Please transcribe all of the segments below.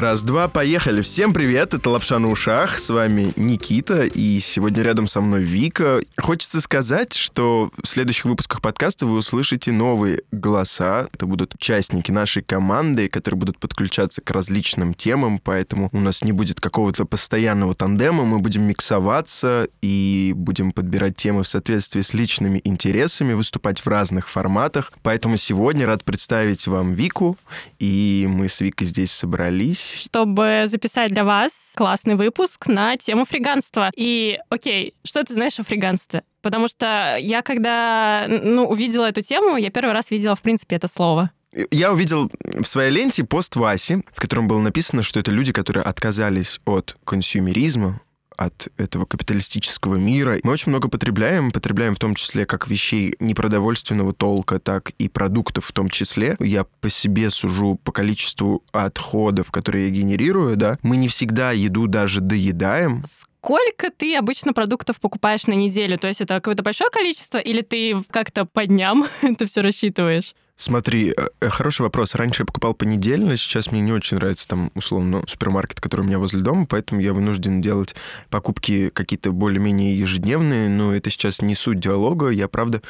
Раз-два, поехали. Всем привет, это Лапша на ушах, с вами Никита, и сегодня рядом со мной Вика. Хочется сказать, что в следующих выпусках подкаста вы услышите новые голоса. Это будут участники нашей команды, которые будут подключаться к различным темам, поэтому у нас не будет какого-то постоянного тандема, мы будем миксоваться и будем подбирать темы в соответствии с личными интересами, выступать в разных форматах. Поэтому сегодня рад представить вам Вику, и мы с Викой здесь собрались чтобы записать для вас классный выпуск на тему фриганства. И, окей, что ты знаешь о фриганстве? Потому что я, когда ну, увидела эту тему, я первый раз видела, в принципе, это слово. Я увидел в своей ленте пост Васи, в котором было написано, что это люди, которые отказались от консюмеризма, от этого капиталистического мира. Мы очень много потребляем, потребляем в том числе как вещей непродовольственного толка, так и продуктов в том числе. Я по себе сужу по количеству отходов, которые я генерирую, да. Мы не всегда еду даже доедаем сколько ты обычно продуктов покупаешь на неделю? То есть это какое-то большое количество или ты как-то по дням это все рассчитываешь? Смотри, э, хороший вопрос. Раньше я покупал понедельно, сейчас мне не очень нравится там, условно, супермаркет, который у меня возле дома, поэтому я вынужден делать покупки какие-то более-менее ежедневные, но это сейчас не суть диалога. Я, правда,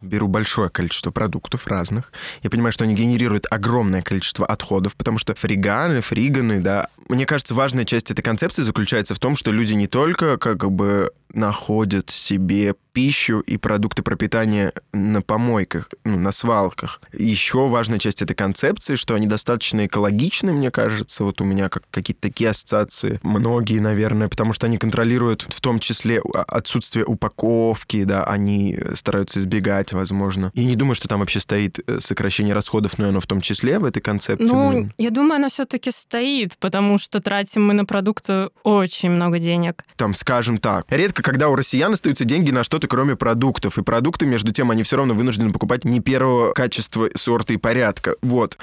беру большое количество продуктов разных. Я понимаю, что они генерируют огромное количество отходов, потому что фриганы, фриганы, да. Мне кажется, важная часть этой концепции заключается в том, что люди не только как бы находят себе пищу и продукты пропитания на помойках, ну, на свалках. Еще важная часть этой концепции, что они достаточно экологичны, мне кажется. Вот у меня как какие-то такие ассоциации. Многие, наверное, потому что они контролируют в том числе отсутствие упаковки, да, они стараются избегать, возможно. Я не думаю, что там вообще стоит э, сокращение расходов, но оно в том числе в этой концепции. Ну, я думаю, оно все-таки стоит, потому что тратим мы на продукты очень много денег. Там, скажем так, редко когда у россиян остаются деньги на что-то, кроме продуктов. И продукты, между тем, они все равно вынуждены покупать не первого качества, сорта и порядка. Вот.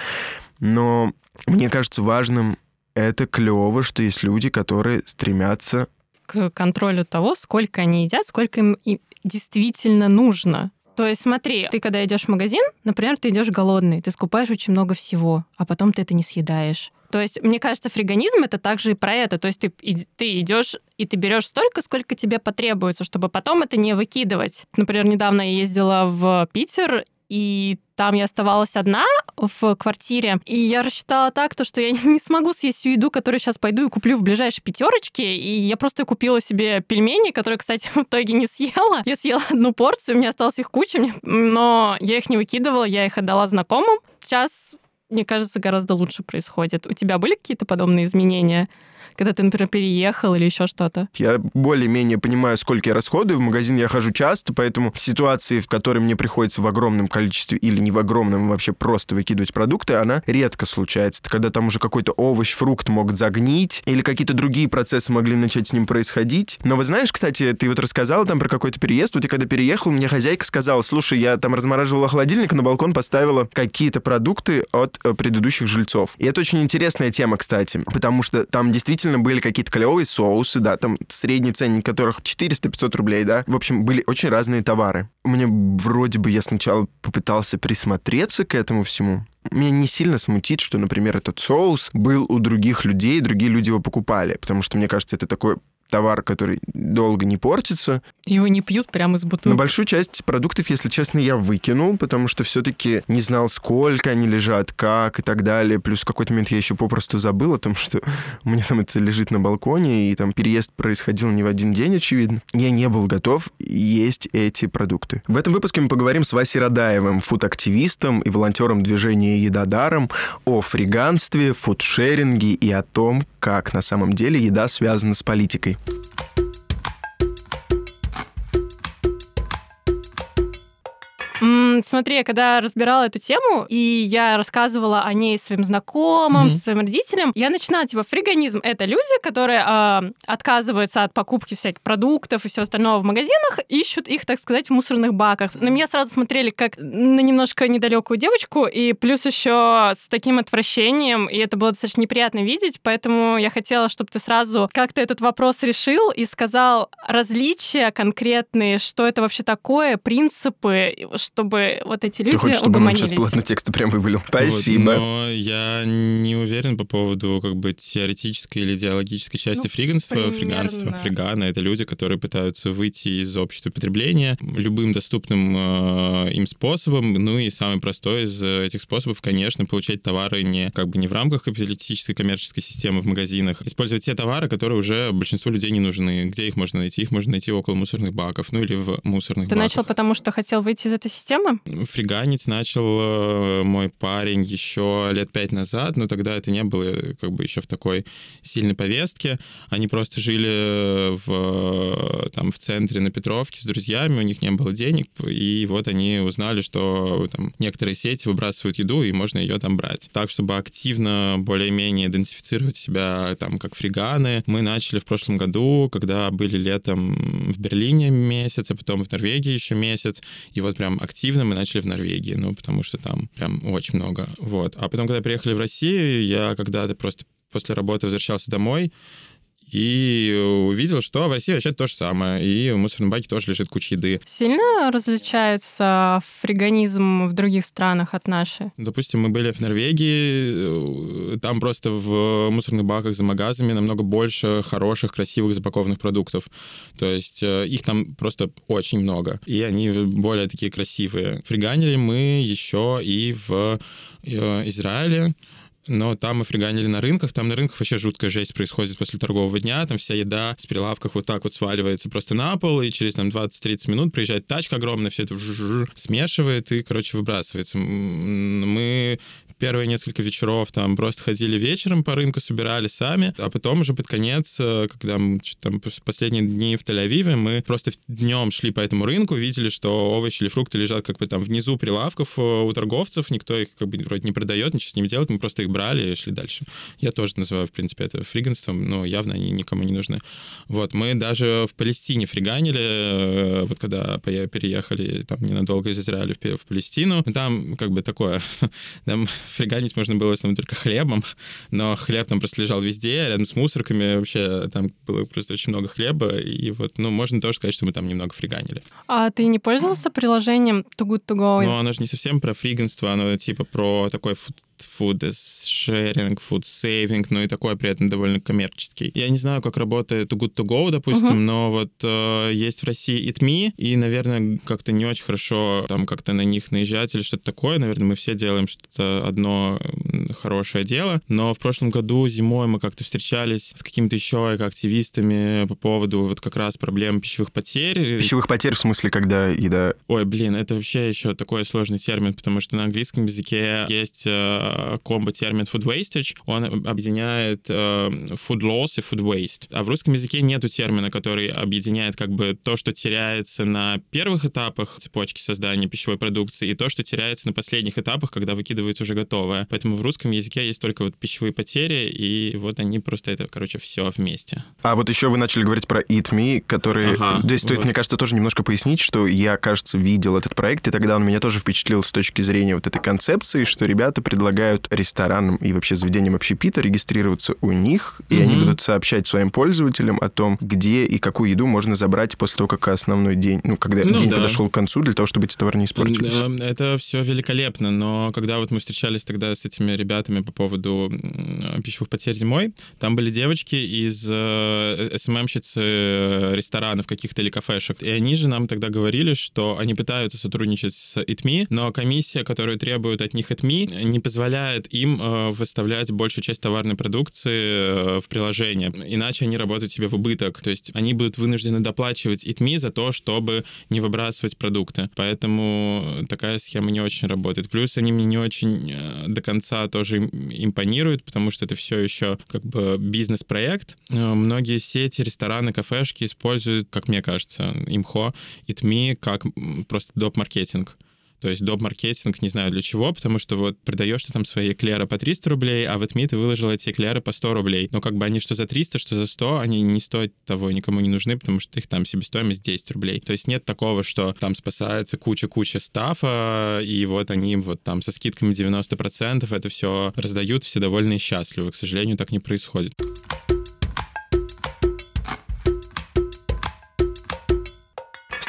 Но мне кажется важным это клево, что есть люди, которые стремятся к контролю того, сколько они едят, сколько им действительно нужно. То есть смотри, ты когда идешь в магазин, например, ты идешь голодный, ты скупаешь очень много всего, а потом ты это не съедаешь. То есть, мне кажется, фриганизм это также и про это. То есть ты, и, ты идешь и ты берешь столько, сколько тебе потребуется, чтобы потом это не выкидывать. Например, недавно я ездила в Питер, и там я оставалась одна в квартире, и я рассчитала так, то, что я не смогу съесть всю еду, которую сейчас пойду и куплю в ближайшей пятерочке, и я просто купила себе пельмени, которые, кстати, в итоге не съела. Я съела одну порцию, у меня осталось их куча, но я их не выкидывала, я их отдала знакомым. Сейчас мне кажется, гораздо лучше происходит. У тебя были какие-то подобные изменения? Когда ты, например, переехал или еще что-то? Я более-менее понимаю, сколько я расходую. В магазин я хожу часто, поэтому ситуации, в которой мне приходится в огромном количестве или не в огромном вообще просто выкидывать продукты, она редко случается. Это когда там уже какой-то овощ, фрукт мог загнить, или какие-то другие процессы могли начать с ним происходить. Но вот знаешь, кстати, ты вот рассказала там про какой-то переезд. Вот я когда переехал, мне хозяйка сказала, слушай, я там размораживала холодильник, на балкон поставила какие-то продукты от э, предыдущих жильцов. И это очень интересная тема, кстати, потому что там действительно действительно были какие-то клевые соусы, да, там средний ценник которых 400-500 рублей, да. В общем, были очень разные товары. Мне вроде бы я сначала попытался присмотреться к этому всему, меня не сильно смутит, что, например, этот соус был у других людей, другие люди его покупали, потому что, мне кажется, это такой товар, который долго не портится. Его не пьют прямо из бутылки. Но большую часть продуктов, если честно, я выкинул, потому что все-таки не знал, сколько они лежат, как и так далее. Плюс в какой-то момент я еще попросту забыл о том, что у меня там это лежит на балконе, и там переезд происходил не в один день, очевидно. Я не был готов есть эти продукты. В этом выпуске мы поговорим с Васей Радаевым, фуд-активистом и волонтером движения «Еда даром», о фриганстве, фудшеринге и о том, как на самом деле еда связана с политикой. Bye. Смотри, я когда разбирала эту тему, и я рассказывала о ней своим знакомым, mm-hmm. своим родителям, я начинала, типа, фриганизм — это люди, которые э, отказываются от покупки всяких продуктов и все остальное в магазинах, ищут их, так сказать, в мусорных баках. На меня сразу смотрели как на немножко недалекую девочку, и плюс еще с таким отвращением, и это было достаточно неприятно видеть, поэтому я хотела, чтобы ты сразу как-то этот вопрос решил и сказал различия конкретные, что это вообще такое, принципы, чтобы чтобы вот эти люди Ты хочешь, чтобы угомонились. сейчас полотно текста прям вывалил? Спасибо. Вот, но я не уверен по поводу как бы теоретической или идеологической части Ну, фриганства, примерно. фриганства. Фриганы — это люди, которые пытаются выйти из общества потребления любым доступным э, им способом. Ну и самый простой из этих способов, конечно, получать товары не как бы не в рамках капиталистической коммерческой системы в магазинах, использовать те товары, которые уже большинству людей не нужны. Где их можно найти? Их можно найти около мусорных баков, ну или в мусорных Ты баках. начал потому, что хотел выйти из этой системы? Фриганить начал э, мой парень еще лет пять назад, но тогда это не было э, как бы еще в такой сильной повестке. Они просто жили в, э, там, в центре на Петровке с друзьями, у них не было денег, и вот они узнали, что там, некоторые сети выбрасывают еду, и можно ее там брать. Так, чтобы активно более-менее идентифицировать себя там как фриганы, мы начали в прошлом году, когда были летом в Берлине месяц, а потом в Норвегии еще месяц, и вот прям активно мы начали в Норвегии, ну, потому что там прям очень много, вот. А потом, когда приехали в Россию, я когда-то просто после работы возвращался домой, и увидел, что в России вообще то же самое, и в мусорном баке тоже лежит куча еды. Сильно различается фриганизм в других странах от нашей? Допустим, мы были в Норвегии, э, там просто в мусорных баках за магазами намного больше хороших, красивых запакованных продуктов. То есть э, их там просто очень много, и они более такие красивые. Фриганили мы еще и в э, Израиле, но там мы фриганили на рынках, там на рынках вообще жуткая жесть происходит после торгового дня, там вся еда с прилавках вот так вот сваливается просто на пол, и через там 20-30 минут приезжает тачка огромная, все это смешивает и, короче, выбрасывается. Мы первые несколько вечеров там просто ходили вечером по рынку, собирали сами, а потом уже под конец, э, когда там пос- последние дни в Тель-Авиве, мы просто днем шли по этому рынку, видели, что овощи или фрукты лежат как бы там внизу прилавков э, у торговцев, никто их как бы вроде не продает, ничего с ними делает, мы просто их брали и шли дальше. Я тоже называю, в принципе, это фриганством, но явно они никому не нужны. Вот, мы даже в Палестине фриганили, э, вот когда переехали там ненадолго из Израиля в Палестину, там как бы такое, там фриганить можно было в основном только хлебом, но хлеб там просто лежал везде, рядом с мусорками, вообще там было просто очень много хлеба, и вот, ну, можно тоже сказать, что мы там немного фриганили. А ты не пользовался приложением Too Good To Go? Но оно же не совсем про фриганство, оно типа про такой фуд, food sharing, food saving, но и такой при этом довольно коммерческий. Я не знаю, как работает Too Good To Go, допустим, Мгм. но вот э, есть в России Eat Me, и, наверное, как-то не очень хорошо там как-то на них наезжать или что-то такое. Наверное, мы все делаем что-то одно хорошее дело, но в прошлом году зимой мы как-то встречались с какими-то еще активистами по поводу вот как раз проблем пищевых потерь. Пищевых потерь в смысле, когда еда... Ой, блин, это вообще еще такой сложный термин, потому что на английском языке есть э, комбо-термин food wastage. Он объединяет э, food loss и food waste. А в русском языке нету термина, который объединяет как бы то, что теряется на первых этапах цепочки создания пищевой продукции, и то, что теряется на последних этапах, когда выкидывается уже готовое. Поэтому в русском языке есть только вот пищевые потери, и вот они просто это, короче, все вместе. А вот еще вы начали говорить про Eat Me, который... Ага, Здесь стоит, вот. мне кажется, тоже немножко пояснить, что я, кажется, видел этот проект, и тогда он меня тоже впечатлил с точки зрения вот этой концепции, что ребята предлагают ресторанам и вообще заведениям общепита регистрироваться у них, и они Мгм. будут сообщать своим пользователям о том, где и какую еду можно забрать после того, как основной день, ну, когда Ну день да. подошел к концу, для того, чтобы эти товары не испортились. Это все великолепно, но когда вот мы встречались тогда с этими ребятами по поводу пищевых потерь зимой, там были девочки из э, СММщицы э, ресторанов каких-то или кафешек, и они же нам тогда говорили, что они пытаются сотрудничать с ИТМИ, но комиссия, которую требует от них ИТМИ, не позволяет им э, выставлять большую часть товарной продукции в приложение, иначе они работают себе в убыток, то есть они будут вынуждены доплачивать ИТМИ за то, чтобы не выбрасывать продукты. Поэтому такая схема не очень работает. Плюс они мне не очень до конца тоже им- импонируют, потому что это все еще как бы бизнес-проект. Э, Многие сети, рестораны, кафешки используют, как мне кажется, имхо, итми как просто доп-маркетинг. То есть доп-маркетинг, не знаю для чего, потому что вот продаешь ты там свои эклеры по 300 рублей, а в ЭТМИ ты выложил эти эклеры по 100 рублей. Но как бы они что за 300, что за 100, они не стоят того, никому не нужны, потому что их там себестоимость 10 рублей. То есть нет такого, что там спасается куча-куча стафа, и вот они вот там со скидками 90% это все раздают, все довольны и счастливы. К сожалению, так не происходит.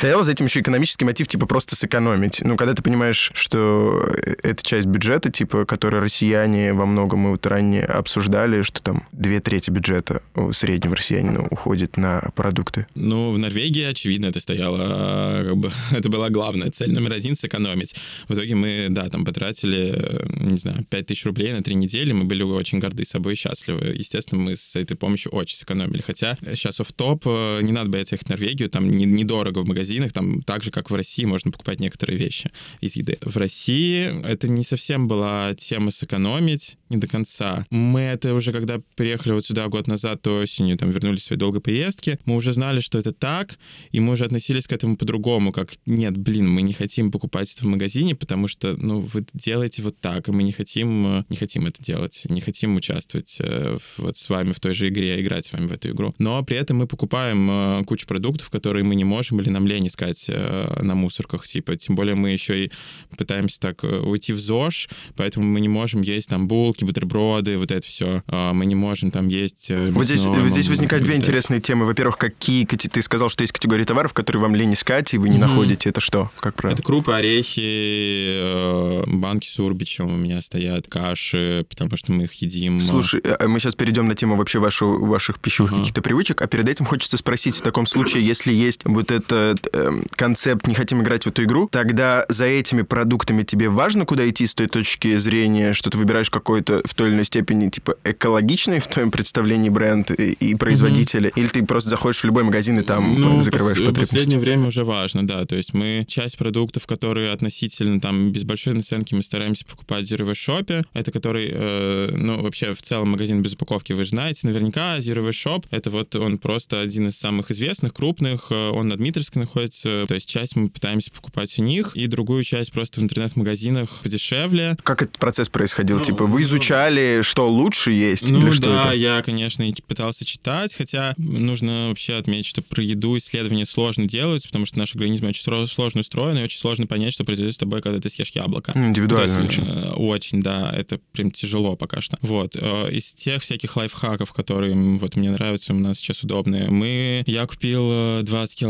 Стоял за этим еще экономический мотив, типа, просто сэкономить. Ну, когда ты понимаешь, что это часть бюджета, типа, который россияне во многом мы вот ранее обсуждали, что там две трети бюджета у среднего россиянина уходит на продукты. Ну, в Норвегии, очевидно, это стояло, а, как бы, это была главная цель номер один — сэкономить. В итоге мы, да, там потратили, не знаю, 5 тысяч рублей на три недели, мы были очень горды собой и счастливы. Естественно, мы с этой помощью очень сэкономили. Хотя сейчас в топ не надо бояться ехать в Норвегию, там недорого в магазинах, там так же, как в России, можно покупать некоторые вещи из еды. В России это не совсем была тема сэкономить, не до конца. Мы это уже, когда приехали вот сюда год назад, то осенью, там, вернулись в своей долгой поездки, мы уже знали, что это так, и мы уже относились к этому по-другому, как, нет, блин, мы не хотим покупать это в магазине, потому что, ну, вы делаете вот так, и мы не хотим, не хотим это делать, не хотим участвовать э, вот с вами в той же игре, играть с вами в эту игру. Но при этом мы покупаем э, кучу продуктов, которые мы не можем или нам лень искать э, на мусорках, типа, тем более мы еще и пытаемся так уйти в ЗОЖ, поэтому мы не можем есть там булки, бутерброды, вот это все. А мы не можем там есть... Вот здесь, вот здесь возникают две интересные темы. Во-первых, какие... Ты сказал, что есть категории товаров, которые вам лень искать, и вы не mm-hmm. находите. Это что? Как правило? Это крупы, орехи, банки с урбичем у меня стоят, каши, потому что мы их едим. Слушай, мы сейчас перейдем на тему вообще вашу, ваших пищевых uh-huh. каких-то привычек, а перед этим хочется спросить в таком случае, если есть вот этот э, концепт «не хотим играть в эту игру», тогда за этими продуктами тебе важно куда идти с той точки зрения, что ты выбираешь какой-то в той или иной степени типа экологичный в твоем представлении бренд и, и производители, uh-huh. или ты просто заходишь в любой магазин и там ну, закрываешь пос- В последнее время уже важно, да, то есть мы часть продуктов, которые относительно там без большой наценки мы стараемся покупать в Zero Shop, это который, э, ну, вообще в целом магазин без упаковки, вы же знаете, наверняка Zero Shop, это вот он просто один из самых известных, крупных, э, он на Дмитровской находится, то есть часть мы пытаемся покупать у них, и другую часть просто в интернет-магазинах подешевле. Как этот процесс происходил? Ну, типа вы ну, изучали, что лучше есть? Ну или что да, это? я, конечно, пытался читать, хотя нужно вообще отметить, что про еду исследования сложно делаются, потому что наш организм очень сложно устроен, и очень сложно понять, что произойдет с тобой, когда ты съешь яблоко. Индивидуально есть, очень. Э, очень, да, это прям тяжело пока что. Вот. Э, из тех всяких лайфхаков, которые вот мне нравятся, у нас сейчас удобные, мы... Я купил 20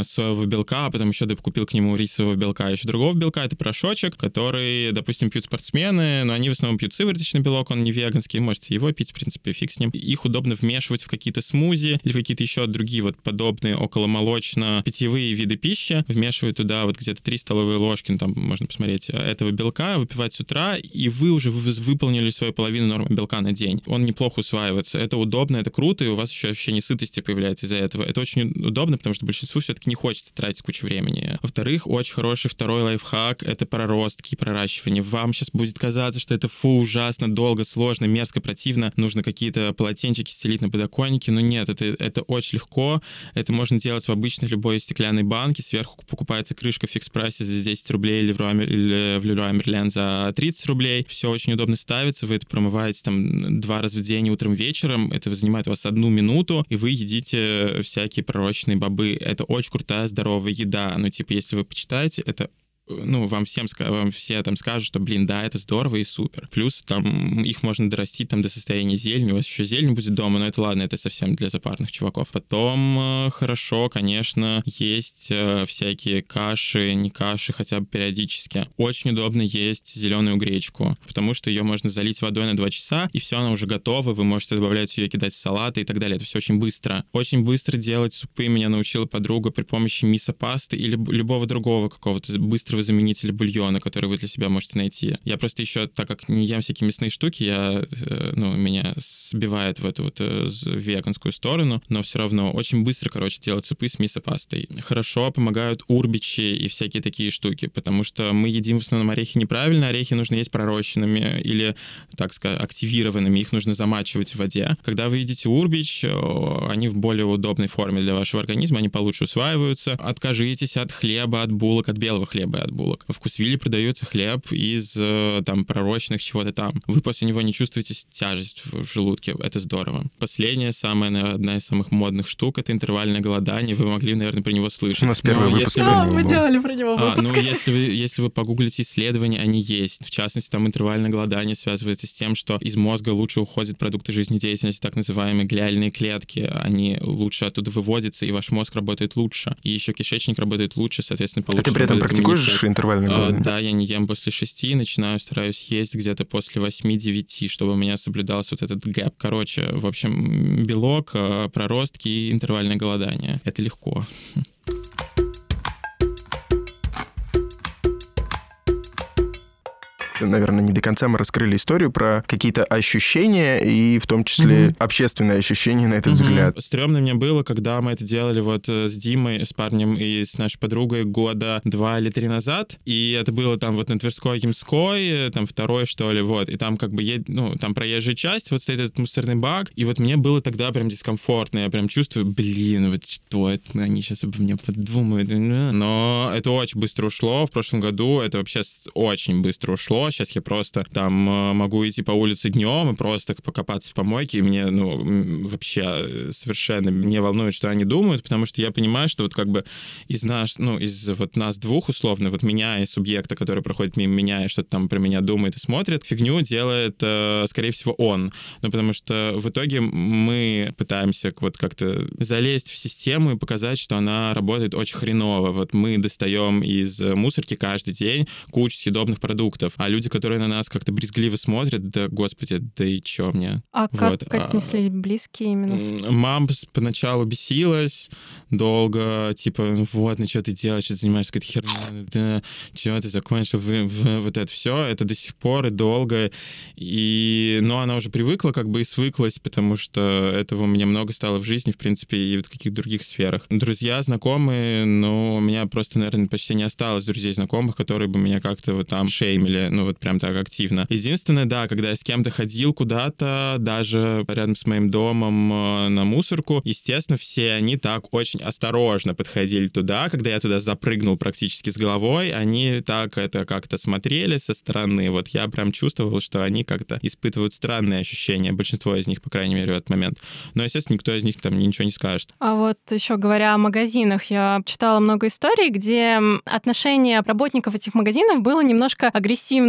э, соевого белка, а потом еще купил к нему рисового белка, еще другого белка, это порошочек, который, допустим, пьют спортсмены, но они в основном пьют сывороточный белок, он не веганский, можете его пить, в принципе, фиг с ним. Их удобно вмешивать в какие-то смузи или какие-то еще другие вот подобные околомолочно-питьевые виды пищи, вмешивать туда вот где-то 3 столовые ложки, ну, там можно посмотреть, этого белка, выпивать с утра, и вы уже выполнили свою половину нормы белка на день. Он неплохо усваивается. Это удобно, это круто, и у вас еще ощущение сытости появляется из-за этого. Это очень удобно, потому что большинству все-таки не хочется тратить кучу времени. Во-вторых, очень хороший второй лайфхак — это проростки и проращивание. Вам сейчас будет казаться, что это фу, ужасно, долго, сложно, мерзко, противно, нужно какие-то полотенчики стелить на подоконнике, но нет, это, это очень легко, это можно делать в обычной любой стеклянной банке, сверху покупается крышка в фикс-прайсе за 10 рублей или в, Леруа Мерлен за 30 рублей, все очень удобно ставится, вы это промываете там два раза в день, утром, вечером, это занимает у вас одну минуту, и вы едите всякие пророчные бобы, это очень крутая, здоровая еда, ну, типа, если вы почитаете, это ну, вам всем вам все там скажут, что, блин, да, это здорово и супер. Плюс там их можно дорастить там до состояния зелени, у вас еще зелень будет дома, но это ладно, это совсем для запарных чуваков. Потом э, хорошо, конечно, есть э, всякие каши, не каши, хотя бы периодически. Очень удобно есть зеленую гречку, потому что ее можно залить водой на 2 часа, и все, она уже готова, вы можете добавлять ее, кидать в салаты и так далее. Это все очень быстро. Очень быстро делать супы меня научила подруга при помощи мисо-пасты или любого другого какого-то быстрого быстрого заменителя бульона, который вы для себя можете найти. Я просто еще, так как не ем всякие мясные штуки, я, э, ну, меня сбивает в эту вот э, веганскую сторону, но все равно очень быстро, короче, делать супы с мисо-пастой. Хорошо помогают урбичи и всякие такие штуки, потому что мы едим в основном орехи неправильно, орехи нужно есть пророщенными или, так сказать, активированными, их нужно замачивать в воде. Когда вы едите урбич, они в более удобной форме для вашего организма, они получше усваиваются. Откажитесь от хлеба, от булок, от белого хлеба от булок. В Вкусвилле продается хлеб из э, там пророчных чего-то там. Вы после него не чувствуете тяжесть в желудке. Это здорово. Последняя, самая, наверное, одна из самых модных штук — это интервальное голодание. Вы могли, наверное, про него слышать. У нас первый Но выпуск если него мы был. делали про него а, выпуск. ну, если вы, если вы погуглите исследования, они есть. В частности, там интервальное голодание связывается с тем, что из мозга лучше уходят продукты жизнедеятельности, так называемые глиальные клетки. Они лучше оттуда выводятся, и ваш мозг работает лучше. И еще кишечник работает лучше, соответственно, А получше ты при этом практикуешь иммунитет. интервальное А, голодание? да, я не ем после шести, начинаю, стараюсь есть где-то после 8-9, чтобы у меня соблюдался вот этот гэп. Короче, в общем, белок, э, проростки и интервальное голодание. Это легко. Наверное, не до конца мы раскрыли историю про какие-то ощущения и в том числе Мгм. общественные ощущения на этот Мгм. взгляд. Стрёмно мне было, когда мы это делали вот э, с Димой, с парнем и с нашей подругой года два или три назад, и это было там вот на Тверской Ямской, э, там второй, что ли, вот, и там как бы, ед... ну, там проезжая часть, вот стоит этот мусорный бак, и вот мне было тогда прям дискомфортно, я прям чувствую, блин, вот что это, они сейчас обо мне подумают, э, но это очень быстро ушло, в прошлом году это вообще очень быстро ушло, сейчас я просто там э, могу идти по улице днем и просто покопаться в помойке, и мне, ну, вообще э, совершенно не волнует, что они думают, потому что я понимаю, что вот как бы из нас, ну, из вот нас двух условно, вот меня и субъекта, который проходит мимо меня и что-то там про меня думает и смотрит, фигню делает, э, скорее всего, он. Ну, потому что в итоге мы пытаемся вот как-то залезть в систему и показать, что она работает очень хреново. Вот мы достаем из мусорки каждый день кучу съедобных продуктов, а люди, которые на нас как-то брезгливо смотрят, да, господи, да и чё мне? А как Вот, а- отнеслись близкие именно? Мам поначалу бесилась долго, типа, вот, ну что ты делаешь, что ты занимаешься какой-то херней, да, чего ты закончил, вы- вы- вот это все, это до сих пор и долго, и, но она уже привыкла как бы и свыклась, потому что этого у меня много стало в жизни, в принципе, и в каких-то других сферах. Друзья, знакомые, ну, у меня просто, наверное, почти не осталось друзей знакомых, которые бы меня как-то вот там шеймили, ну, вот прям так активно. Единственное, да, когда я с кем-то ходил куда-то, даже рядом с моим домом э, на мусорку, естественно, все они так очень осторожно подходили туда, когда я туда запрыгнул практически с головой, они так это как-то смотрели со стороны, вот я прям чувствовал, что они как-то испытывают странные ощущения, большинство из них, по крайней мере, в этот момент. Но, естественно, никто из них там ничего не скажет. А вот еще говоря о магазинах, я читала много историй, где отношение работников этих магазинов было немножко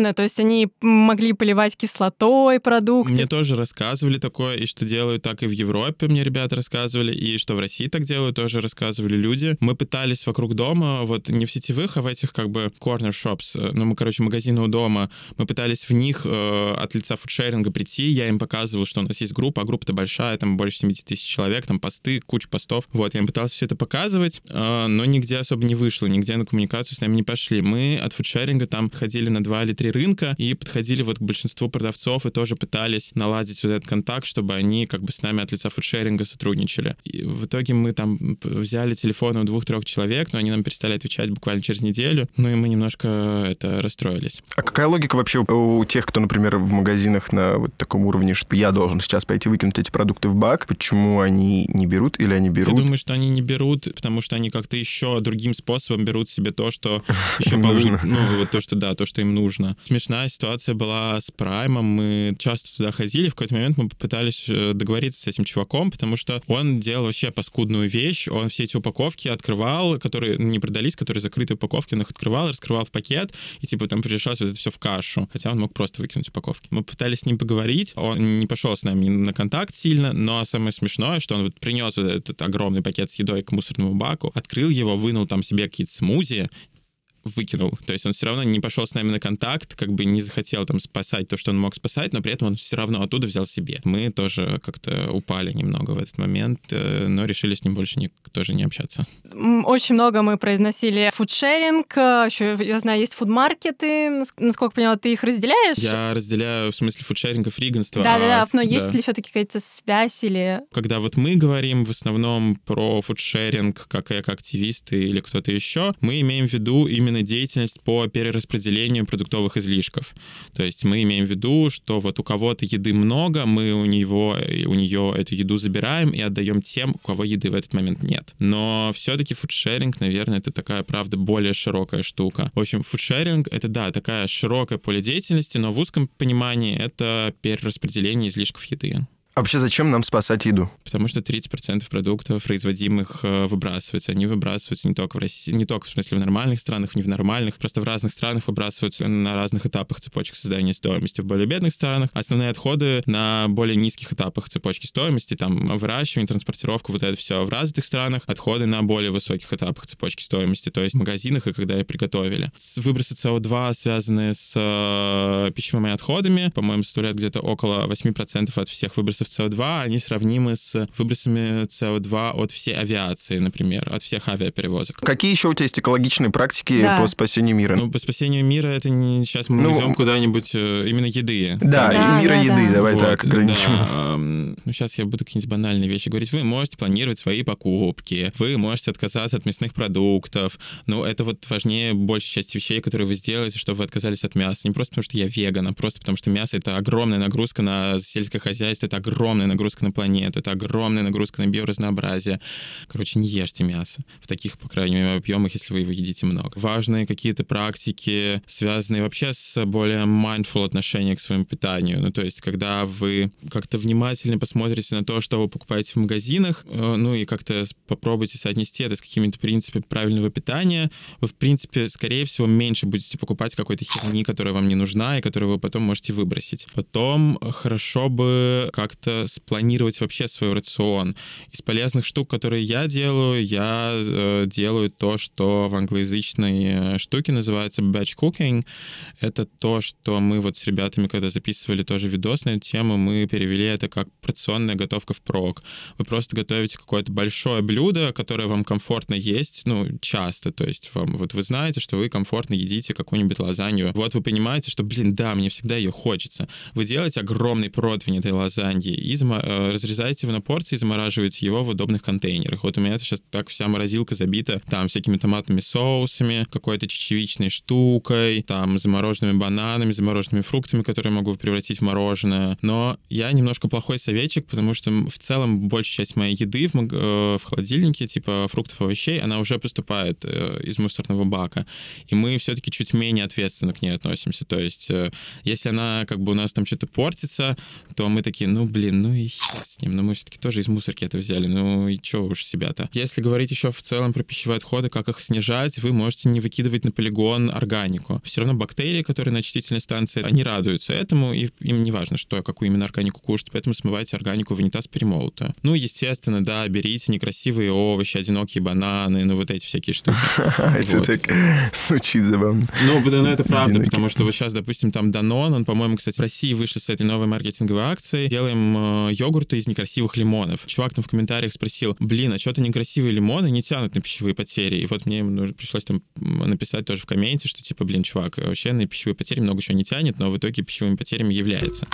агрессивное, то есть они могли поливать кислотой продукты. Мне тоже рассказывали такое, и что делают так и в Европе, мне ребята рассказывали, и что в России так делают, тоже рассказывали люди. Мы пытались вокруг дома, вот не в сетевых, а в этих как бы corner shops, э, ну, мы, короче, магазины у дома, мы пытались в них э, от лица фудшеринга прийти, я им показывал, что у нас есть группа, а группа-то большая, там больше 70 тысяч человек, там посты, куча постов. Вот, я им пытался все это показывать, э, но нигде особо не вышло, нигде на коммуникацию с нами не пошли. Мы от фудшеринга там ходили на два или три рынка и подходили вот к большинству продавцов и тоже пытались наладить вот этот контакт, чтобы они как бы с нами от лица фудшеринга сотрудничали. И в итоге мы там взяли телефоны у двух-трех человек, но они нам перестали отвечать буквально через неделю, ну и мы немножко это расстроились. А какая логика вообще у тех, кто, например, в магазинах на вот таком уровне, что я должен сейчас пойти выкинуть эти продукты в бак, почему они не берут или они берут? Я думаю, что они не берут, потому что они как-то еще другим способом берут себе то, что еще нужно. Ну, вот то, что да, то, что им нужно. Смешная ситуация была с Праймом. Мы часто туда ходили. В какой-то момент мы попытались э, договориться с этим чуваком, потому что он делал вообще паскудную вещь. Он все эти упаковки открывал, которые не продались, которые закрытые упаковки, он их открывал, раскрывал в пакет, и типа там превращалось вот это все в кашу. Хотя он мог просто выкинуть упаковки. Мы пытались с ним поговорить, он не пошел с нами на контакт сильно, но самое смешное, что он вот принес вот этот огромный пакет с едой к мусорному баку, открыл его, вынул там себе какие-то смузи, выкинул. То есть он все равно не пошел с нами на контакт, как бы не захотел там спасать то, что он мог спасать, но при этом он все равно оттуда взял себе. Мы тоже как-то упали немного в этот момент, э, но решили с ним больше не, тоже не общаться. Очень много мы произносили фудшеринг, еще, я знаю, есть фудмаркеты, Нас- насколько я поняла, ты их разделяешь? Я разделяю в смысле фудшеринга фриганство. Да-да-да, а, но есть да. ли все-таки какая-то связь или... Когда вот мы говорим в основном про фудшеринг как эко-активисты или кто-то еще, мы имеем в виду именно именно деятельность по перераспределению продуктовых излишков. То есть мы имеем в виду, что вот у кого-то еды много, мы у него, у нее эту еду забираем и отдаем тем, у кого еды в этот момент нет. Но все-таки фудшеринг, наверное, это такая, правда, более широкая штука. В общем, фудшеринг — это, да, такая широкая поле деятельности, но в узком понимании это перераспределение излишков еды. Вообще зачем нам спасать еду? Потому что 30% продуктов, производимых, э, выбрасываются. Они выбрасываются не только в России, не только в смысле в нормальных странах, не в нормальных, просто в разных странах выбрасываются на разных этапах цепочек создания стоимости. В более бедных странах основные отходы на более низких этапах цепочки стоимости, там выращивание, транспортировка, вот это все. В развитых странах отходы на более высоких этапах цепочки стоимости, то есть в магазинах и когда их приготовили. Выбросы СО2, связанные с э, пищевыми отходами, по-моему, составляют где-то около 8% от всех выбросов выбросов СО2, они сравнимы с выбросами СО2 от всей авиации, например, от всех авиаперевозок. Какие еще у тебя есть экологичные практики да. по спасению мира? Ну, по спасению мира это не сейчас мы ну, идем куда-нибудь э, именно еды. Да, да и мира да, еды, да. давай вот, так ограничим. Да, ну, сейчас я буду какие-нибудь банальные вещи говорить. Вы можете планировать свои покупки, вы можете отказаться от мясных продуктов. Ну, это вот важнее большей части вещей, которые вы сделаете, чтобы вы отказались от мяса. Не просто потому, что я веган, а просто потому, что мясо — это огромная нагрузка на сельское хозяйство, это огромная огромная нагрузка на планету, это огромная нагрузка на биоразнообразие. Короче, не ешьте мясо в таких, по крайней мере, объемах, если вы его едите много. Важные какие-то практики, связанные вообще с более mindful отношением к своему питанию. Ну, то есть, когда вы как-то внимательно посмотрите на то, что вы покупаете в магазинах, э, ну и как-то попробуйте соотнести это с какими-то принципами правильного питания, вы, в принципе, скорее всего, меньше будете покупать какой-то херни, которая вам не нужна и которую вы потом можете выбросить. Потом хорошо бы как-то как-то спланировать вообще свой рацион. Из полезных штук, которые я делаю, я э, делаю то, что в англоязычной э, штуке называется batch cooking. Это то, что мы вот с ребятами, когда записывали тоже видос на эту тему, мы перевели это как порционная готовка в прок. Вы просто готовите какое-то большое блюдо, которое вам комфортно есть, ну, часто, то есть вам, вот вы знаете, что вы комфортно едите какую-нибудь лазанью. Вот вы понимаете, что, блин, да, мне всегда ее хочется. Вы делаете огромный противень этой лазаньи, и э, разрезаете его на порции, замораживаете его в удобных контейнерах. Вот у меня сейчас так вся морозилка забита там всякими томатными соусами, какой-то чечевичной штукой, там замороженными бананами, замороженными фруктами, которые могу превратить в мороженое. Но я немножко плохой советчик, потому что в целом большая часть моей еды в, э, в холодильнике, типа фруктов, овощей, она уже поступает э, из мусорного бака. И мы все-таки чуть менее ответственно к ней относимся. То есть, если она как бы у нас там что-то портится, то мы такие, ну, блин, блин, ну и с ним. Но мы все-таки тоже из мусорки это взяли. Ну и чё уж себя-то. Если говорить еще в целом про пищевые отходы, как их снижать, вы можете не выкидывать на полигон органику. Все равно бактерии, которые на очистительной станции, они радуются этому, и им не важно, что, какую именно органику кушать, поэтому смывайте органику в унитаз перемолотую. Ну, естественно, да, берите некрасивые овощи, одинокие бананы, ну вот эти всякие штуки. Это так звучит забавно. Ну, ну, это правда, потому что вот сейчас, допустим, там Данон, он, по-моему, кстати, в России вышел с этой новой маркетинговой акцией. Делаем э, йогурта из некрасивых лимонов. Чувак там в комментариях спросил, блин, а что-то некрасивые лимоны не тянут на пищевые потери. И вот мне пришлось там написать тоже в комменте, что типа, блин, чувак, вообще на пищевые потери много чего не тянет, но в итоге пищевыми потерями является.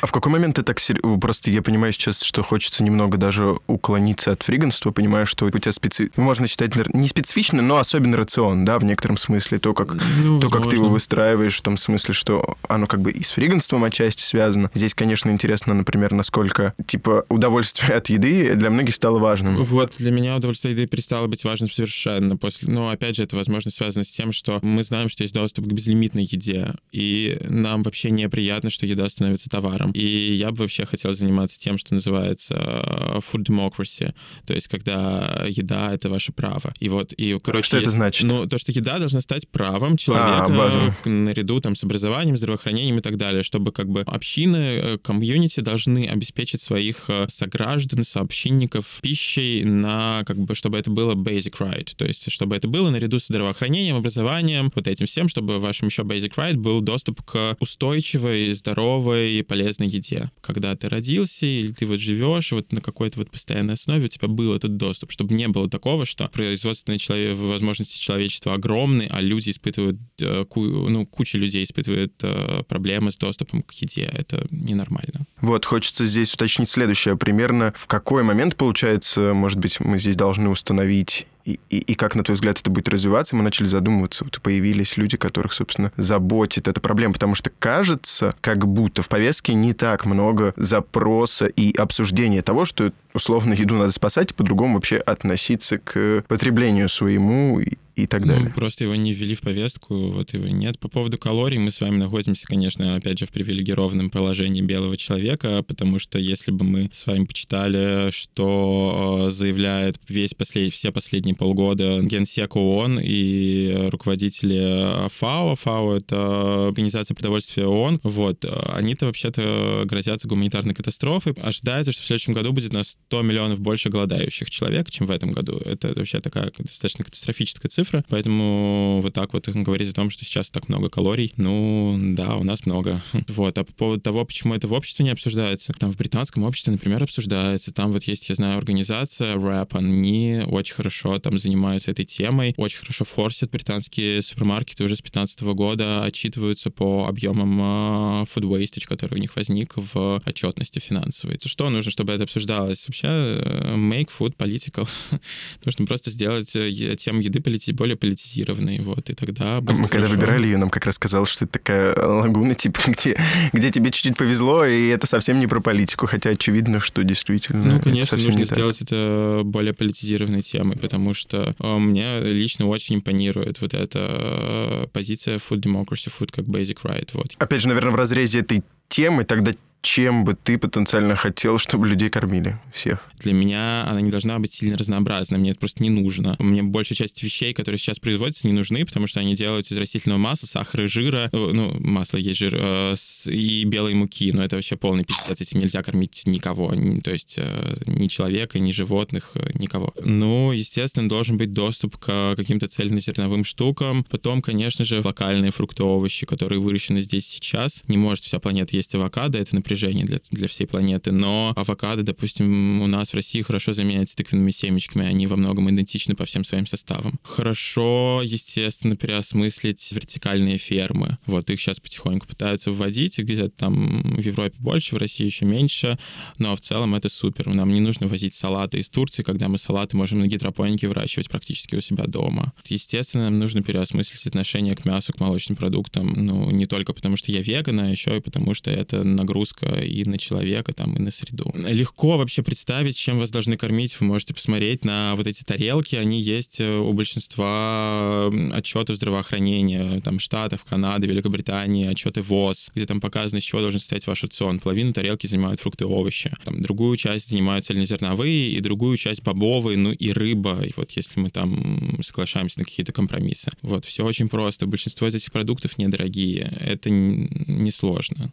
А в какой момент ты так серьезно... Просто я понимаю сейчас, что хочется немного даже уклониться от фриганства, понимаю, что у тебя специ... Можно считать не специфичный, но особенный рацион, да, в некотором смысле. То, как, ну, то, как ты его выстраиваешь, в том смысле, что оно как бы и с фриганством отчасти связано. Здесь, конечно, интересно, например, насколько, типа, удовольствие от еды для многих стало важным. Вот, для меня удовольствие от еды перестало быть важным совершенно. После... Но, опять же, это, возможно, связано с тем, что мы знаем, что есть доступ к безлимитной еде, и нам вообще неприятно, что еда становится товаром. И я бы вообще хотел заниматься тем, что называется э, food democracy, то есть когда еда — это ваше право. И вот, и, короче... Что есть, это значит? Ну, то, что еда должна стать правом человека а, наряду там с образованием, здравоохранением и так далее, чтобы как бы общины, э, комьюнити должны обеспечить своих э, сограждан, сообщинников пищей на, как бы, чтобы это было basic right, то есть чтобы это было наряду с здравоохранением, образованием, вот этим всем, чтобы вашим еще basic right был доступ к устойчивой, здоровой, полезной на еде. Когда ты родился или ты вот живешь, вот на какой-то вот постоянной основе у тебя был этот доступ, чтобы не было такого, что производственные человек, возможности человечества огромны, а люди испытывают, э, ну, куча людей испытывает э, проблемы с доступом к еде. Это ненормально. Вот, хочется здесь уточнить следующее. Примерно в какой момент, получается, может быть, мы здесь должны установить и, и, и как, на твой взгляд, это будет развиваться, мы начали задумываться. Вот появились люди, которых, собственно, заботит эта проблема, потому что кажется, как будто в повестке не так много запроса и обсуждения того, что условно еду надо спасать, и по-другому вообще относиться к потреблению своему и так далее. Ну, просто его не ввели в повестку, вот его нет. По поводу калорий мы с вами находимся, конечно, опять же, в привилегированном положении белого человека, потому что если бы мы с вами почитали, что э, заявляет весь послед... все последние полгода генсек ООН и руководители ФАО, ФАО — это Организация продовольствия ООН, вот, они-то вообще-то грозятся гуманитарной катастрофой. Ожидается, что в следующем году будет на 100 миллионов больше голодающих человек, чем в этом году. Это вообще такая достаточно катастрофическая цифра цифры, поэтому вот так вот говорить о том, что сейчас так много калорий, ну да, у нас много. Вот, а по поводу того, почему это в обществе не обсуждается, там в британском обществе, например, обсуждается, там вот есть, я знаю, организация RAP, они очень хорошо там занимаются этой темой, очень хорошо форсят британские супермаркеты уже с 2015 года, отчитываются по объемам uh, food wastage, который у них возник в отчетности финансовой. Что нужно, чтобы это обсуждалось? Вообще, э, make food political. Нужно просто сделать э, тему еды политической более политизированные, вот, и тогда Мы когда выбирали ее, нам как раз казалось, что это такая лагуна, типа, где, где тебе чуть-чуть повезло, и это совсем не про политику, хотя очевидно, что действительно Ну, конечно, нужно сделать так. это более политизированной темой, потому что э, мне лично очень импонирует вот эта э, позиция food democracy, food как basic right, вот. Опять же, наверное, в разрезе этой темы тогда чем бы ты потенциально хотел, чтобы людей кормили всех? Для меня она не должна быть сильно разнообразна, мне это просто не нужно. Мне большая часть вещей, которые сейчас производятся, не нужны, потому что они делаются из растительного масла, сахара и жира, э, ну, масло есть жир, э, и белой муки, но это вообще полный пиздец, этим нельзя кормить никого, то есть э, ни человека, ни животных, никого. Ну, естественно, должен быть доступ к каким-то цельнозерновым штукам, потом, конечно же, локальные фрукты, овощи, которые выращены здесь сейчас. Не может вся планета есть авокадо, это, например, напряжение для, для всей планеты. Но авокадо, допустим, у нас в России хорошо заменяется тыквенными семечками, они во многом идентичны по всем своим составам. Хорошо, естественно, переосмыслить вертикальные фермы. Вот их сейчас потихоньку пытаются вводить, где-то там в Европе больше, в России еще меньше, но в целом это супер. Нам не нужно возить салаты из Турции, когда мы салаты можем на гидропонике выращивать практически у себя дома. Естественно, нам нужно переосмыслить отношение к мясу, к молочным продуктам. Ну, не только потому, что я веган, а еще и потому, что это нагрузка нагрузка и на человека, там, и на среду. Легко вообще представить, чем вас должны кормить. Вы можете посмотреть на вот эти тарелки. Они есть э, у большинства отчетов здравоохранения, там, Штатов, Канады, Великобритании, отчеты ВОЗ, где там показано, из чего должен состоять ваш рацион. Половину тарелки занимают фрукты и овощи. Там, другую часть занимают цельнозерновые, и другую часть бобовые, ну и рыба. И вот если мы там соглашаемся на какие-то компромиссы. Вот, все очень просто. Большинство из этих продуктов недорогие. Это несложно.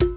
Не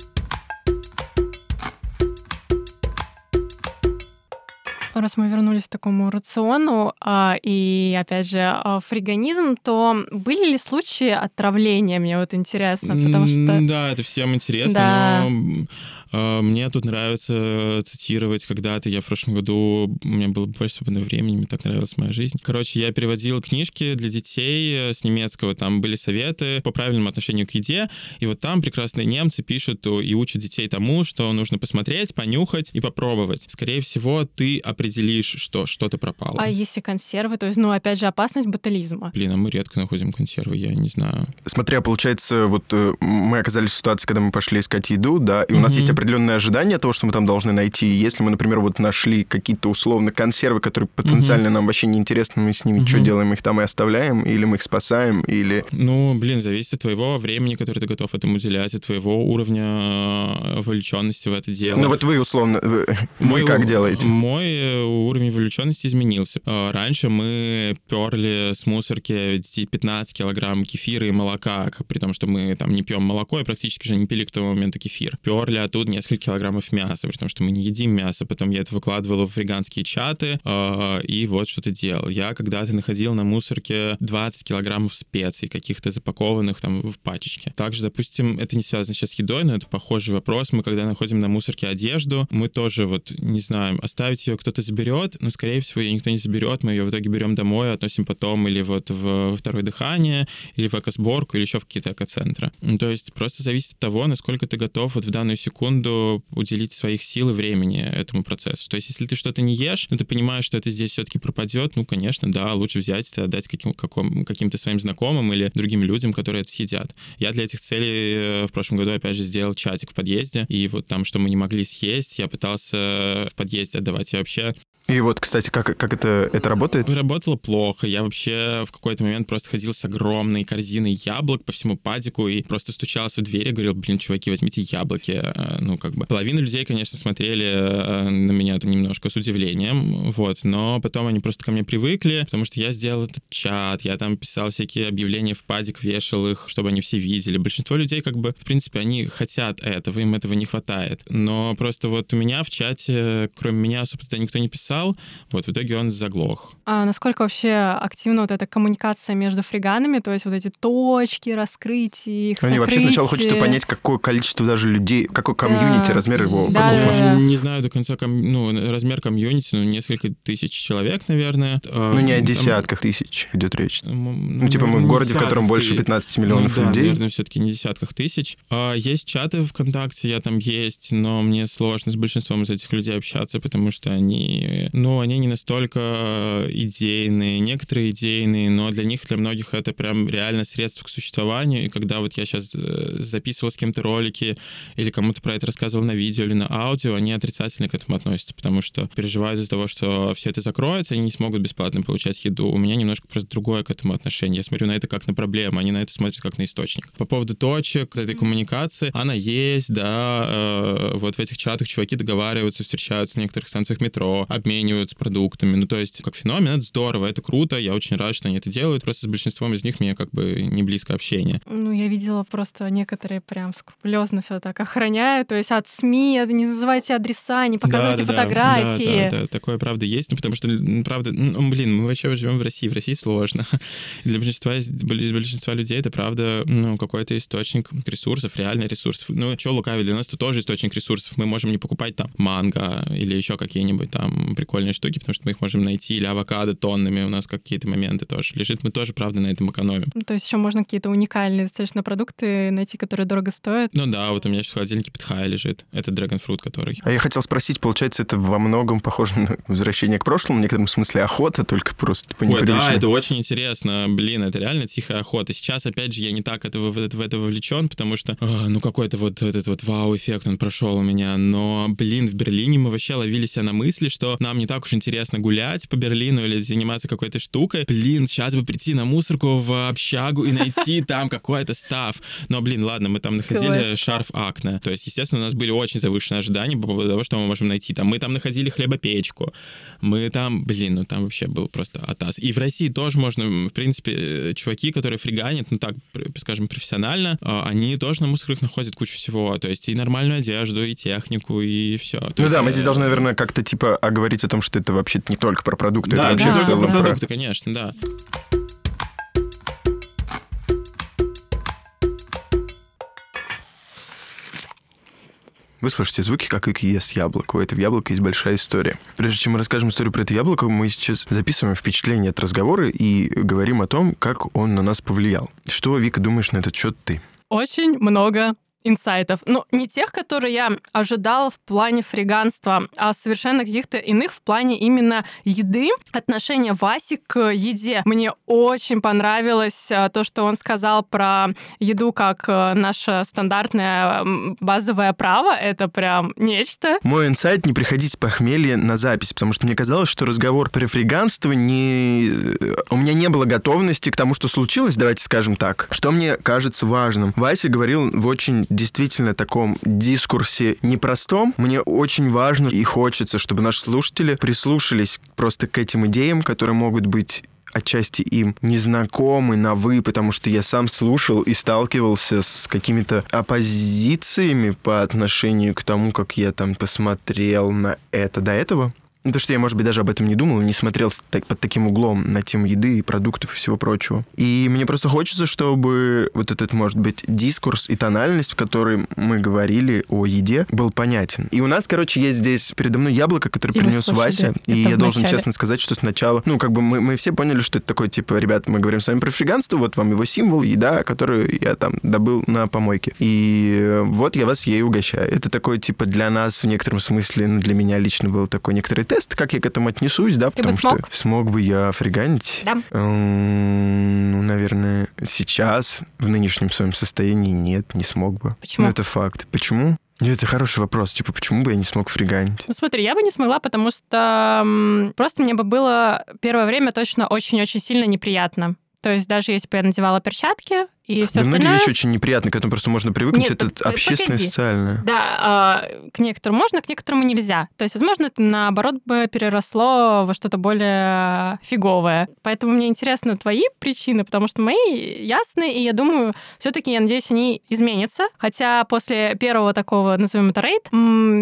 раз мы вернулись к такому рациону а, и, опять же, а, фриганизм, то были ли случаи отравления? Мне вот интересно, потому что... Да, это всем интересно, да. но а, мне тут нравится цитировать когда-то, я в прошлом году, у меня было больше свободного времени, мне так нравилась моя жизнь. Короче, я переводил книжки для детей э, с немецкого, там были советы по правильному отношению к еде, и вот там прекрасные немцы пишут и учат детей тому, что нужно посмотреть, понюхать и попробовать. Скорее всего, ты определишь определишь, что что-то пропало. А если консервы? То есть, ну, опять же, опасность ботулизма. Блин, а мы редко находим консервы, я не знаю. Смотря, получается, вот э, мы оказались в ситуации, когда мы пошли искать еду, да, и у нас есть определенное ожидание того, что мы там должны найти. Если мы, например, вот нашли какие-то условно консервы, которые потенциально нам вообще не интересны, мы с ними что делаем? Их там и оставляем? Или мы их спасаем? Или... Ну, блин, зависит от твоего времени, которое ты готов этому уделять, от твоего уровня э, вовлеченности в это дело. Ну вот вы, условно, вы, мой, вы как делаете? Мой э, уровень вовлеченности изменился. А, раньше мы перли с мусорки 15 килограмм кефира и молока, при том, что мы там не пьем молоко и практически же не пили к тому моменту кефир. Перли оттуда несколько килограммов мяса, при том, что мы не едим мясо. Потом я это выкладывал в веганские чаты а, и вот что-то делал. Я когда-то находил на мусорке 20 килограммов специй, каких-то запакованных там в пачечке. Также, допустим, это не связано сейчас с едой, но это похожий вопрос. Мы когда находим на мусорке одежду, мы тоже вот, не знаю, оставить ее кто-то заберет, но, скорее всего, ее никто не заберет, мы ее в итоге берем домой, относим потом или вот в, во второе дыхание, или в экосборку, или еще в какие-то экоцентры. То есть просто зависит от того, насколько ты готов вот в данную секунду уделить своих сил и времени этому процессу. То есть если ты что-то не ешь, но ты понимаешь, что это здесь все-таки пропадет, ну, конечно, да, лучше взять и отдать каким, каком, каким-то своим знакомым или другим людям, которые это съедят. Я для этих целей э, в прошлом году, опять же, сделал чатик в подъезде, и вот там, что мы не могли съесть, я пытался в подъезде отдавать. Я вообще и вот, кстати, как, как это, это работает? Работало плохо. Я вообще в какой-то момент просто ходил с огромной корзиной яблок по всему падику и просто стучался в дверь и говорил, блин, чуваки, возьмите яблоки. Э, ну, как бы. Половина людей, конечно, смотрели э, на меня немножко с удивлением, вот, но потом они просто ко мне привыкли, потому что я сделал этот чат, я там писал всякие объявления в падик, вешал их, чтобы они все видели. Большинство людей, как бы, в принципе, они хотят этого, им этого не хватает. Но просто вот у меня в чате, кроме меня, особо никто не писал, писал, вот в итоге он заглох. А насколько вообще активна вот эта коммуникация между фриганами, то есть вот эти точки, раскрытия, их Они сокрытие. вообще сначала хочется понять, какое количество даже людей, какой комьюнити, да. размер его. Да, да, да. Не знаю до конца ком... ну, размер комьюнити, ну, несколько тысяч человек, наверное. Ну, не о десятках там... тысяч идет речь. Ну, ну типа мы в городе, в котором больше 15 миллионов ну, да, людей. наверное, все-таки не десятках тысяч. А, есть чаты ВКонтакте, я там есть, но мне сложно с большинством из этих людей общаться, потому что они ну, они не настолько э, идейные, некоторые идейные, но для них, для многих это прям реально средство к существованию. И когда вот я сейчас э, записывал с кем-то ролики или кому-то про это рассказывал на видео или на аудио, они отрицательно к этому относятся, потому что переживают из-за того, что все это закроется, они не смогут бесплатно получать еду. У меня немножко просто другое к этому отношение. Я смотрю на это как на проблему, они на это смотрят как на источник. По поводу точек, этой коммуникации, она есть, да, э, вот в этих чатах чуваки договариваются, встречаются на некоторых станциях метро, обмениваются обмениваются продуктами. Ну, то есть, как феномен, это здорово, это круто, я очень рад, что они это делают. Просто с большинством из них мне как бы не близко общение. Ну, я видела просто некоторые прям скрупулезно все так охраняют, то есть от СМИ, не называйте адреса, не показывайте да, фотографии. Да, да, да, такое правда есть, ну, потому что, правда, ну, блин, мы вообще живем в России, в России сложно. Для большинства, для большинства людей это, правда, ну, какой-то источник ресурсов, реальный ресурс. Ну, что лукавить, для нас это тоже источник ресурсов. Мы можем не покупать там манго или еще какие-нибудь там прикольные штуки, потому что мы их можем найти, или авокадо тоннами у нас какие-то моменты тоже лежит. Мы тоже, правда, на этом экономим. Ну, то есть еще можно какие-то уникальные достаточно продукты найти, которые дорого стоят? Ну да, вот у меня сейчас в холодильнике питхая лежит. Это драгонфрут, который. А я хотел спросить, получается, это во многом похоже на возвращение к прошлому, в некотором смысле охота, только просто типа Ой, да, это очень интересно. Блин, это реально тихая охота. Сейчас, опять же, я не так этого, в, это, в это вовлечен, потому что, а, ну, какой-то вот этот вот вау-эффект он прошел у меня. Но, блин, в Берлине мы вообще ловили себя на мысли, что нам не так уж интересно гулять по Берлину или заниматься какой-то штукой. Блин, сейчас бы прийти на мусорку в общагу и найти там какой-то став. Но, блин, ладно, мы там находили шарф Акне. То есть, естественно, у нас были очень завышенные ожидания по поводу того, что мы можем найти. Там мы там находили хлебопечку. Мы там, блин, ну там вообще был просто атас. И в России тоже можно, в принципе, чуваки, которые фриганят, ну так, скажем, профессионально, а, они тоже на мусорах находят кучу всего. То есть и нормальную одежду, и технику, и все. То ну есть, да, мы здесь должны, наверное, как-то типа оговорить о том, что это вообще не только про продукты, да, это вообще да, в целом про продукты, конечно, да. Вы слышите звуки, как Ик ест яблоко. У этого яблока есть большая история. Прежде чем мы расскажем историю про это яблоко, мы сейчас записываем впечатление от разговора и говорим о том, как он на нас повлиял. Что, Вика, думаешь на этот счет ты? Очень много инсайтов. Ну, не тех, которые я ожидала в плане фриганства, а совершенно каких-то иных в плане именно еды. Отношение Васи к еде. Мне очень понравилось а, то, что он сказал про еду как э, наше стандартное базовое право. Это прям нечто. Мой инсайт — не приходить с похмелья на запись, потому что мне казалось, что разговор про фриганство не... У меня не было готовности к тому, что случилось, давайте скажем так. Что мне кажется важным. Вася говорил в очень действительно таком дискурсе непростом, мне очень важно и хочется, чтобы наши слушатели прислушались просто к этим идеям, которые могут быть отчасти им незнакомы на «вы», потому что я сам слушал и сталкивался с какими-то оппозициями по отношению к тому, как я там посмотрел на это до этого. Ну, то, что я, может быть, даже об этом не думал, не смотрел так, под таким углом на тему еды и продуктов и всего прочего. И мне просто хочется, чтобы вот этот, может быть, дискурс и тональность, в которой мы говорили о еде, был понятен. И у нас, короче, есть здесь передо мной яблоко, которое И принес Вася. И я должен честно сказать, что сначала, ну, как бы мы, мы все поняли, что это такое, типа, ребят, мы говорим с вами про фриганство, вот вам его символ, еда, которую я там добыл на помойке. И вот я вас ей угощаю. Это такой, типа, для нас в некотором смысле, ну, для меня лично был такой некоторый тест, как я к этому отнесусь, да, потому смог? что смог бы я фриганить. Да. Эм, Ну, наверное, сейчас, в нынешнем своем состоянии, нет, не смог бы. Почему? Ну, это факт. Почему? Ну, Это хороший вопрос. Типа, почему бы я не смог фриганить? Ну смотри, я бы не смогла, потому что просто мне бы было первое время точно очень-очень сильно неприятно. То есть даже если бы я надевала перчатки и все многие остальное... вещи очень неприятны, к этому просто можно привыкнуть. Нет, это пог- общественное, погоди. социальное. Да, а, к некоторым можно, к некоторым нельзя. То есть, возможно, это наоборот бы переросло во что-то более фиговое. Поэтому мне интересны твои причины, потому что мои ясны, и я думаю, все-таки, я надеюсь, они изменятся. Хотя после первого такого, назовем это рейд,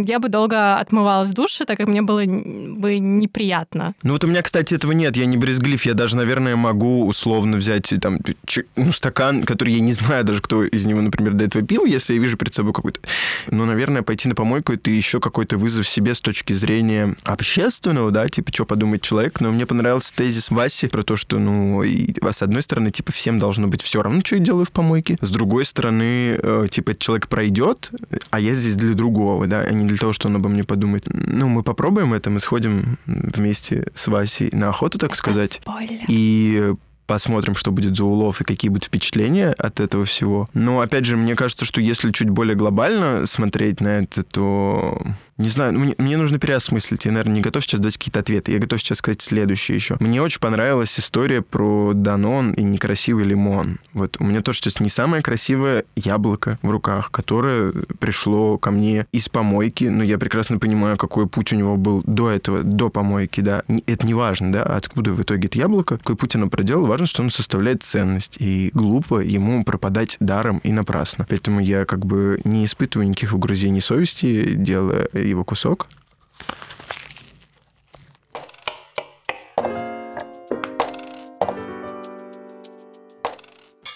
я бы долго отмывалась в душе, так как мне было бы неприятно. Ну вот у меня, кстати, этого нет, я не брезглив, я даже, наверное, могу условно взять там ч- ну, стакан, который я не знаю даже, кто из него, например, до этого пил, если я вижу перед собой какой-то... Ну, наверное, пойти на помойку — это еще какой-то вызов себе с точки зрения общественного, да, типа, что подумает человек, но мне понравился тезис Васи про то, что, ну, и, с одной стороны, типа, всем должно быть все равно, что я делаю в помойке, с другой стороны, э, типа, этот человек пройдет, а я здесь для другого, да, а не для того, что он обо мне подумает. Ну, мы попробуем это, мы сходим вместе с Васей на охоту, так сказать, Спойлер. и посмотрим, что будет за улов и какие будут впечатления от этого всего. Но, опять же, мне кажется, что если чуть более глобально смотреть на это, то... Не знаю, мне, мне нужно переосмыслить. Я, наверное, не готов сейчас дать какие-то ответы. Я готов сейчас сказать следующее еще. Мне очень понравилась история про Данон и некрасивый лимон. Вот у меня тоже сейчас не самое красивое яблоко в руках, которое пришло ко мне из помойки, но я прекрасно понимаю, какой путь у него был до этого, до помойки, да. Это не важно, да, откуда в итоге это яблоко, какой путь оно проделало, важно, что оно составляет ценность, и глупо ему пропадать даром и напрасно. Поэтому я как бы не испытываю никаких угрызений совести, делая его кусок.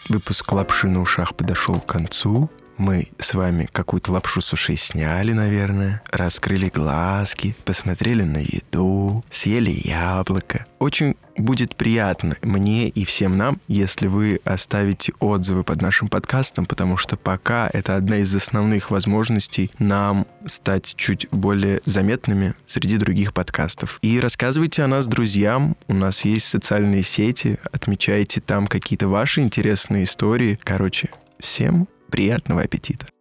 Выпуск лапши на ушах подошел к концу. Мы с вами какую-то лапшу с ушей сняли, наверное, раскрыли глазки, посмотрели на еду, съели яблоко. Очень будет приятно мне и всем нам, если вы оставите отзывы под нашим подкастом, потому что пока это одна из основных возможностей нам стать чуть более заметными среди других подкастов. И рассказывайте о нас друзьям. У нас есть социальные сети, отмечайте там какие-то ваши интересные истории. Короче, всем приятного аппетита.